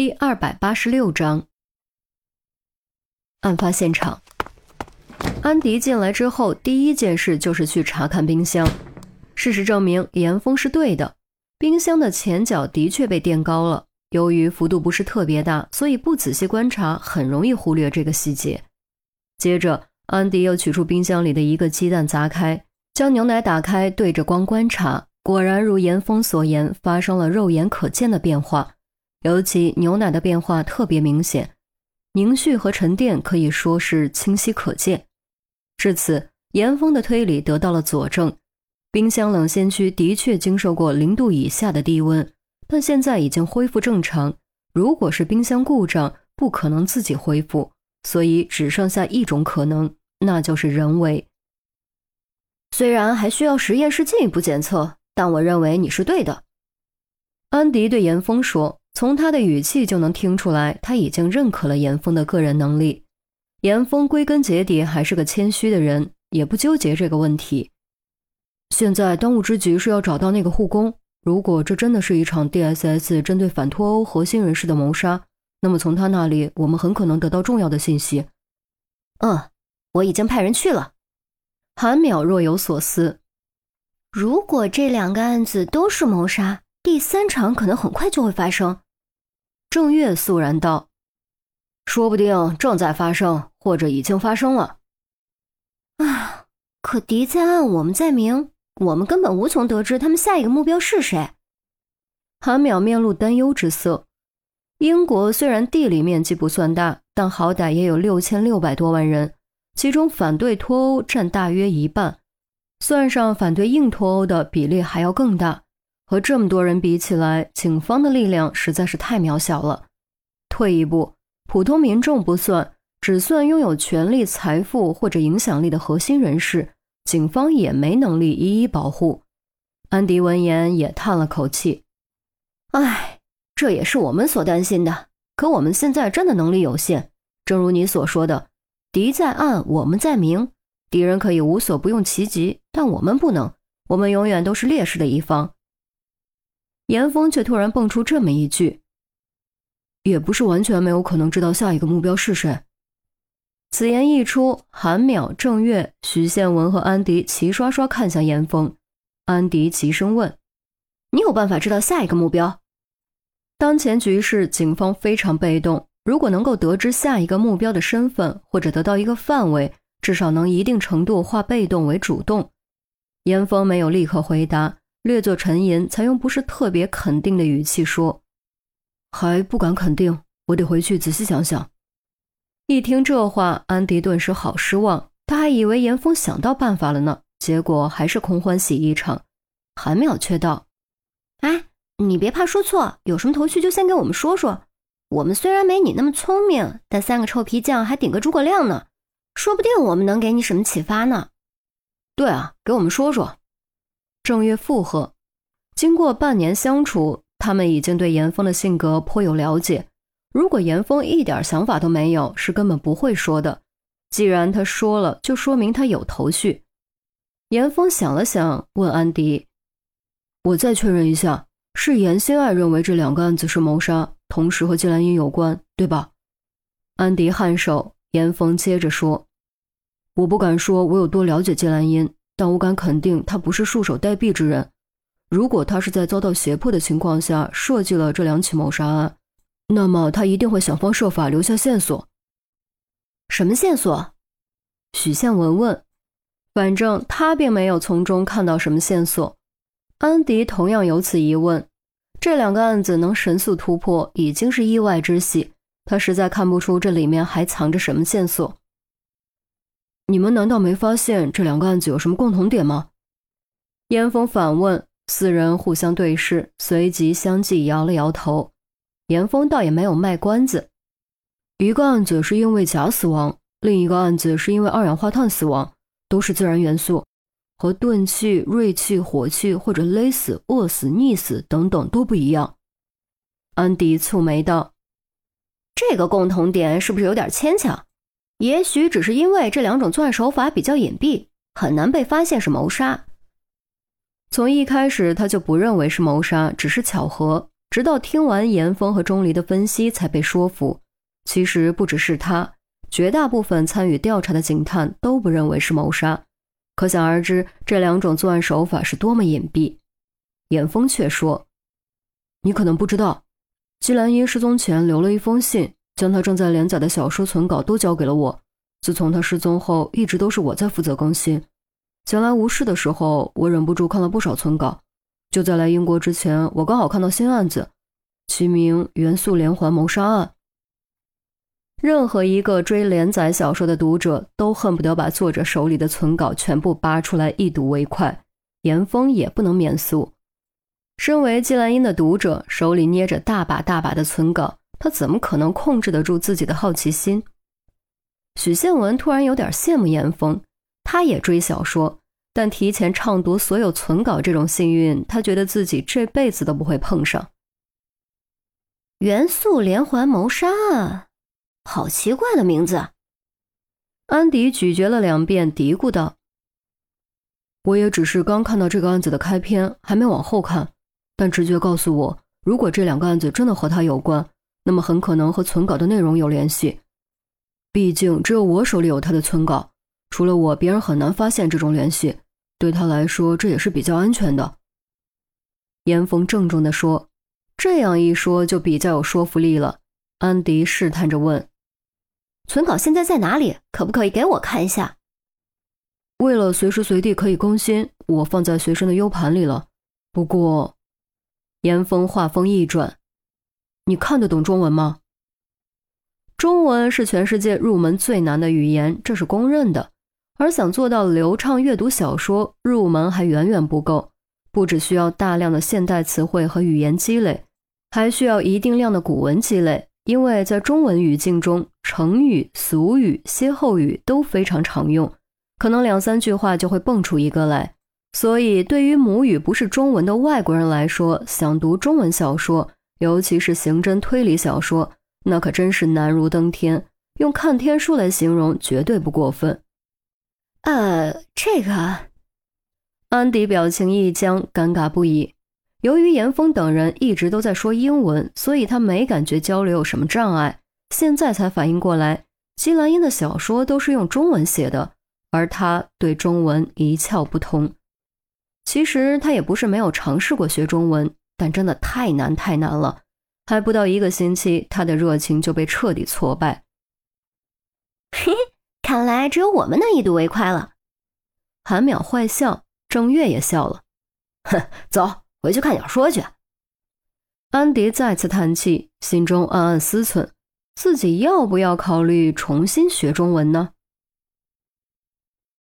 第二百八十六章，案发现场。安迪进来之后，第一件事就是去查看冰箱。事实证明，严峰是对的，冰箱的前脚的确被垫高了。由于幅度不是特别大，所以不仔细观察，很容易忽略这个细节。接着，安迪又取出冰箱里的一个鸡蛋，砸开，将牛奶打开，对着光观察，果然如严峰所言，发生了肉眼可见的变化。尤其牛奶的变化特别明显，凝絮和沉淀可以说是清晰可见。至此，严峰的推理得到了佐证：冰箱冷鲜区的确经受过零度以下的低温，但现在已经恢复正常。如果是冰箱故障，不可能自己恢复，所以只剩下一种可能，那就是人为。虽然还需要实验室进一步检测，但我认为你是对的。”安迪对严峰说。从他的语气就能听出来，他已经认可了严峰的个人能力。严峰归根结底还是个谦虚的人，也不纠结这个问题。现在当务之急是要找到那个护工。如果这真的是一场 DSS 针对反脱欧核心人士的谋杀，那么从他那里我们很可能得到重要的信息。嗯，我已经派人去了。韩淼若有所思。如果这两个案子都是谋杀，第三场可能很快就会发生，郑月肃然道：“说不定正在发生，或者已经发生了。”啊！可敌在暗，我们在明，我们根本无从得知他们下一个目标是谁。韩淼面露担忧之色。英国虽然地理面积不算大，但好歹也有六千六百多万人，其中反对脱欧占大约一半，算上反对硬脱欧的比例还要更大。和这么多人比起来，警方的力量实在是太渺小了。退一步，普通民众不算，只算拥有权力、财富或者影响力的核心人士，警方也没能力一一保护。安迪闻言也叹了口气：“唉，这也是我们所担心的。可我们现在真的能力有限，正如你所说的，敌在暗，我们在明。敌人可以无所不用其极，但我们不能，我们永远都是劣势的一方。”严峰却突然蹦出这么一句：“也不是完全没有可能知道下一个目标是谁。”此言一出，韩淼、郑月、徐宪文和安迪齐刷刷看向严峰。安迪齐声问：“你有办法知道下一个目标？”当前局势，警方非常被动。如果能够得知下一个目标的身份，或者得到一个范围，至少能一定程度化被动为主动。严峰没有立刻回答。略作沉吟，才用不是特别肯定的语气说：“还不敢肯定，我得回去仔细想想。”一听这话，安迪顿时好失望。他还以为严峰想到办法了呢，结果还是空欢喜一场。韩淼却道：“哎，你别怕说错，有什么头绪就先给我们说说。我们虽然没你那么聪明，但三个臭皮匠还顶个诸葛亮呢，说不定我们能给你什么启发呢。”“对啊，给我们说说。”正月附和，经过半年相处，他们已经对严峰的性格颇有了解。如果严峰一点想法都没有，是根本不会说的。既然他说了，就说明他有头绪。严峰想了想，问安迪：“我再确认一下，是严心爱认为这两个案子是谋杀，同时和季兰英有关，对吧？”安迪颔首。严峰接着说：“我不敢说我有多了解季兰英。”但我敢肯定，他不是束手待毙之人。如果他是在遭到胁迫的情况下设计了这两起谋杀案，那么他一定会想方设法留下线索。什么线索？许宪文问。反正他并没有从中看到什么线索。安迪同样有此疑问。这两个案子能神速突破，已经是意外之喜。他实在看不出这里面还藏着什么线索。你们难道没发现这两个案子有什么共同点吗？严峰反问。四人互相对视，随即相继摇了摇头。严峰倒也没有卖关子。一个案子是因为假死亡，另一个案子是因为二氧化碳死亡，都是自然元素，和钝器、锐器、火器或者勒死、饿死、溺死等等都不一样。安迪蹙眉道：“这个共同点是不是有点牵强？”也许只是因为这两种作案手法比较隐蔽，很难被发现是谋杀。从一开始他就不认为是谋杀，只是巧合。直到听完严峰和钟离的分析，才被说服。其实不只是他，绝大部分参与调查的警探都不认为是谋杀。可想而知，这两种作案手法是多么隐蔽。严峰却说：“你可能不知道，季兰英失踪前留了一封信，将他正在连载的小说存稿都交给了我。自从他失踪后，一直都是我在负责更新。闲来无事的时候，我忍不住看了不少存稿。就在来英国之前，我刚好看到新案子，其名《元素连环谋杀案》。”任何一个追连载小说的读者都恨不得把作者手里的存稿全部扒出来一睹为快，严峰也不能免俗。身为季兰英的读者，手里捏着大把大把的存稿，他怎么可能控制得住自己的好奇心？许宪文突然有点羡慕严峰，他也追小说，但提前畅读所有存稿这种幸运，他觉得自己这辈子都不会碰上。元素连环谋杀案。好奇怪的名字。安迪咀嚼了两遍，嘀咕道：“我也只是刚看到这个案子的开篇，还没往后看。但直觉告诉我，如果这两个案子真的和他有关，那么很可能和存稿的内容有联系。毕竟只有我手里有他的存稿，除了我，别人很难发现这种联系。对他来说，这也是比较安全的。”严峰郑重地说：“这样一说，就比较有说服力了。”安迪试探着问。存稿现在在哪里？可不可以给我看一下？为了随时随地可以更新，我放在随身的 U 盘里了。不过，严峰话锋一转：“你看得懂中文吗？”中文是全世界入门最难的语言，这是公认的。而想做到流畅阅读小说，入门还远远不够，不只需要大量的现代词汇和语言积累，还需要一定量的古文积累。因为在中文语境中，成语、俗语、歇后语都非常常用，可能两三句话就会蹦出一个来。所以，对于母语不是中文的外国人来说，想读中文小说，尤其是刑侦推理小说，那可真是难如登天。用看天书来形容，绝对不过分。呃，这个，安迪表情一僵，尴尬不已。由于严峰等人一直都在说英文，所以他没感觉交流有什么障碍。现在才反应过来，姬兰英的小说都是用中文写的，而他对中文一窍不通。其实他也不是没有尝试过学中文，但真的太难太难了。还不到一个星期，他的热情就被彻底挫败。嘿，看来只有我们能一睹为快了。韩淼坏笑，郑月也笑了。哼，走。回去看小说去。安迪再次叹气，心中暗暗思忖：自己要不要考虑重新学中文呢？